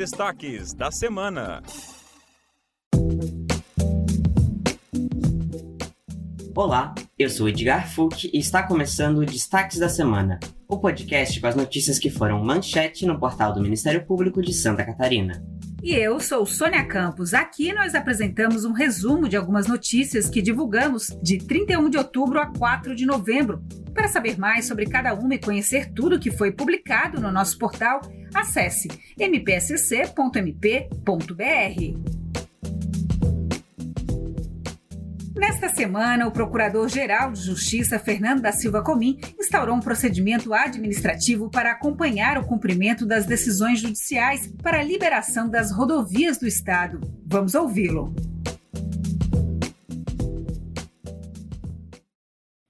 destaques da semana. Olá, eu sou Edgar Fuch e está começando o Destaques da Semana, o podcast com as notícias que foram manchete no portal do Ministério Público de Santa Catarina. E eu sou Sônia Campos. Aqui nós apresentamos um resumo de algumas notícias que divulgamos de 31 de outubro a 4 de novembro. Para saber mais sobre cada uma e conhecer tudo que foi publicado no nosso portal, acesse mpsc.mp.br. Nesta semana, o Procurador-Geral de Justiça, Fernando da Silva Comim, instaurou um procedimento administrativo para acompanhar o cumprimento das decisões judiciais para a liberação das rodovias do Estado. Vamos ouvi-lo.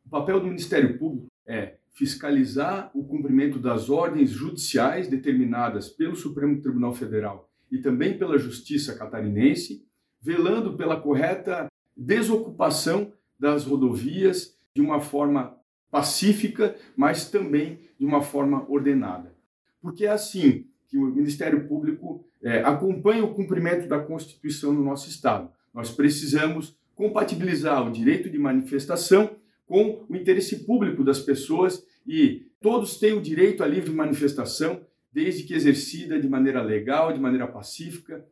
O papel do Ministério Público é fiscalizar o cumprimento das ordens judiciais determinadas pelo Supremo Tribunal Federal e também pela Justiça catarinense, velando pela correta desocupação das rodovias de uma forma pacífica, mas também de uma forma ordenada. Porque é assim que o Ministério Público é, acompanha o cumprimento da Constituição no nosso Estado. Nós precisamos compatibilizar o direito de manifestação com o interesse público das pessoas e todos têm o direito à livre manifestação, desde que exercida de maneira legal, de maneira pacífica,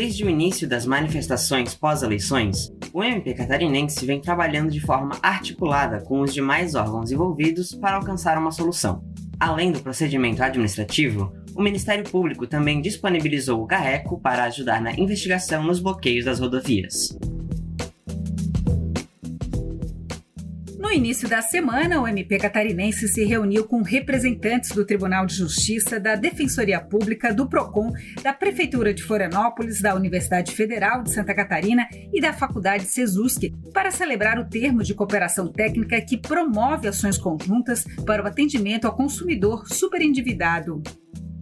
Desde o início das manifestações pós-eleições, o MP catarinense vem trabalhando de forma articulada com os demais órgãos envolvidos para alcançar uma solução. Além do procedimento administrativo, o Ministério Público também disponibilizou o GAECO para ajudar na investigação nos bloqueios das rodovias. No início da semana, o MP catarinense se reuniu com representantes do Tribunal de Justiça, da Defensoria Pública, do PROCON, da Prefeitura de Florianópolis, da Universidade Federal de Santa Catarina e da Faculdade Sesusc para celebrar o termo de cooperação técnica que promove ações conjuntas para o atendimento ao consumidor superendividado.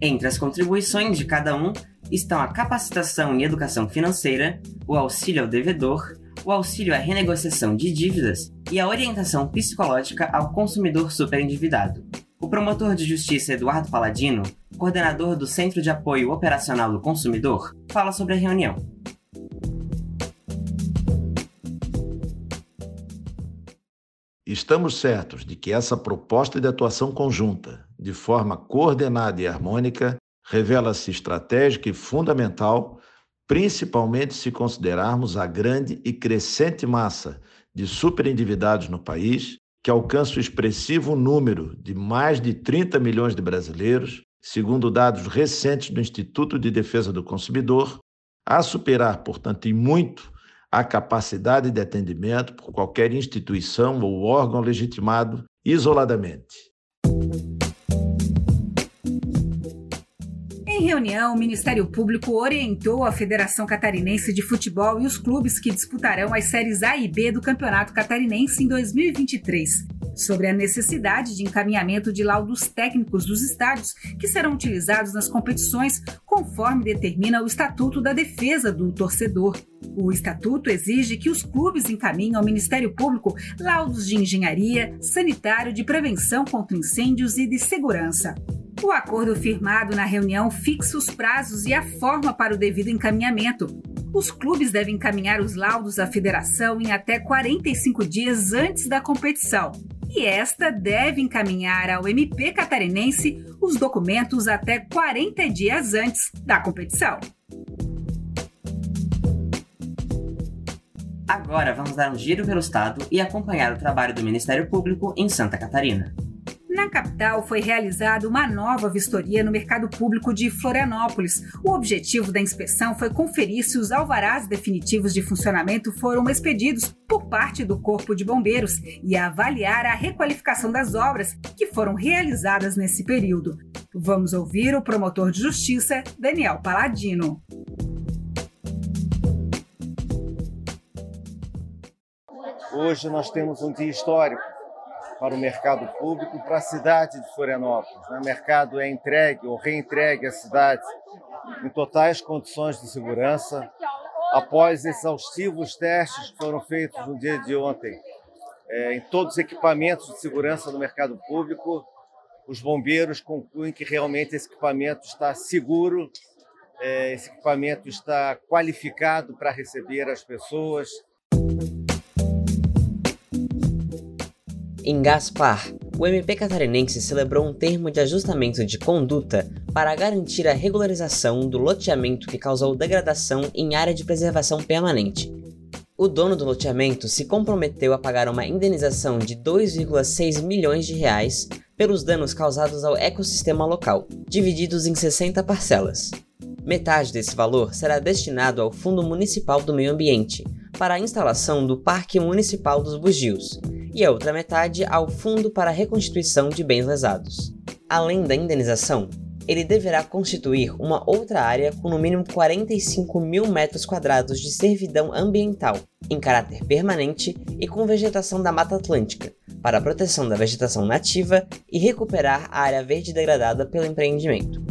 Entre as contribuições de cada um estão a capacitação e educação financeira, o auxílio ao devedor, o auxílio à renegociação de dívidas e a orientação psicológica ao consumidor superendividado. O promotor de justiça Eduardo Paladino, coordenador do Centro de Apoio Operacional do Consumidor, fala sobre a reunião. Estamos certos de que essa proposta de atuação conjunta, de forma coordenada e harmônica, revela-se estratégica e fundamental principalmente se considerarmos a grande e crescente massa de superendividados no país, que alcança o expressivo número de mais de 30 milhões de brasileiros, segundo dados recentes do Instituto de Defesa do Consumidor, a superar, portanto, em muito a capacidade de atendimento por qualquer instituição ou órgão legitimado isoladamente. Reunião, o Ministério Público orientou a Federação Catarinense de Futebol e os clubes que disputarão as séries A e B do Campeonato Catarinense em 2023 sobre a necessidade de encaminhamento de laudos técnicos dos estádios que serão utilizados nas competições, conforme determina o Estatuto da Defesa do Torcedor. O estatuto exige que os clubes encaminhem ao Ministério Público laudos de engenharia, sanitário, de prevenção contra incêndios e de segurança. O acordo firmado na reunião fixa os prazos e a forma para o devido encaminhamento. Os clubes devem encaminhar os laudos à federação em até 45 dias antes da competição. E esta deve encaminhar ao MP catarinense os documentos até 40 dias antes da competição. Agora vamos dar um giro pelo estado e acompanhar o trabalho do Ministério Público em Santa Catarina. Na capital foi realizada uma nova vistoria no mercado público de Florianópolis. O objetivo da inspeção foi conferir se os alvarás definitivos de funcionamento foram expedidos por parte do Corpo de Bombeiros e avaliar a requalificação das obras que foram realizadas nesse período. Vamos ouvir o promotor de justiça, Daniel Paladino. Hoje nós temos um dia histórico para o mercado público para a cidade de Florianópolis. Né? O mercado é entregue ou reentregue à cidade em totais condições de segurança, após exaustivos testes que foram feitos no dia de ontem é, em todos os equipamentos de segurança do mercado público, os bombeiros concluem que realmente esse equipamento está seguro, é, esse equipamento está qualificado para receber as pessoas. Em Gaspar, o MP catarinense celebrou um termo de ajustamento de conduta para garantir a regularização do loteamento que causou degradação em área de preservação permanente. O dono do loteamento se comprometeu a pagar uma indenização de 2,6 milhões de reais pelos danos causados ao ecossistema local, divididos em 60 parcelas. Metade desse valor será destinado ao Fundo Municipal do Meio Ambiente, para a instalação do Parque Municipal dos Bugios, e a outra metade ao Fundo para a Reconstituição de Bens Lesados. Além da indenização, ele deverá constituir uma outra área com no mínimo 45 mil metros quadrados de servidão ambiental, em caráter permanente e com vegetação da Mata Atlântica, para a proteção da vegetação nativa e recuperar a área verde degradada pelo empreendimento.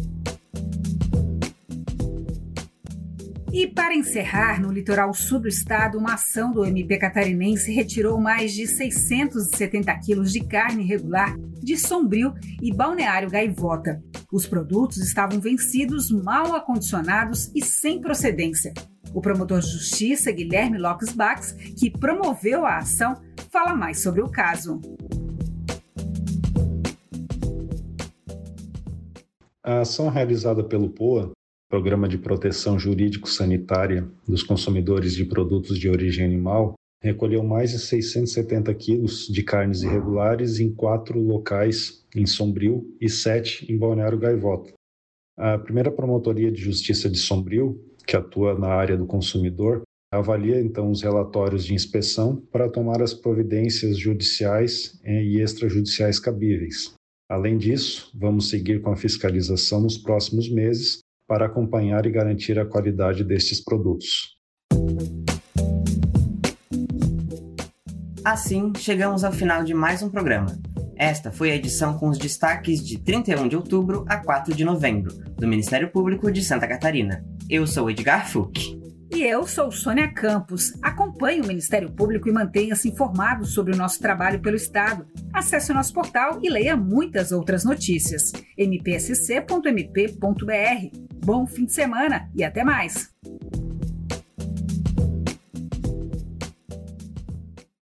E para encerrar, no litoral sul do estado, uma ação do MP catarinense retirou mais de 670 quilos de carne irregular de Sombrio e Balneário Gaivota. Os produtos estavam vencidos, mal acondicionados e sem procedência. O promotor de justiça, Guilherme Lopes Bax, que promoveu a ação, fala mais sobre o caso. A ação realizada pelo POA Programa de Proteção Jurídico-Sanitária dos Consumidores de Produtos de Origem Animal, recolheu mais de 670 quilos de carnes irregulares em quatro locais em Sombrio e sete em Balneário Gaivota. A primeira Promotoria de Justiça de Sombrio, que atua na área do consumidor, avalia então os relatórios de inspeção para tomar as providências judiciais e extrajudiciais cabíveis. Além disso, vamos seguir com a fiscalização nos próximos meses para acompanhar e garantir a qualidade destes produtos. Assim, chegamos ao final de mais um programa. Esta foi a edição com os destaques de 31 de outubro a 4 de novembro, do Ministério Público de Santa Catarina. Eu sou Edgar Fuch. E eu sou Sônia Campos. Acompanhe o Ministério Público e mantenha-se informado sobre o nosso trabalho pelo Estado. Acesse o nosso portal e leia muitas outras notícias. mpsc.mp.br. Bom fim de semana e até mais!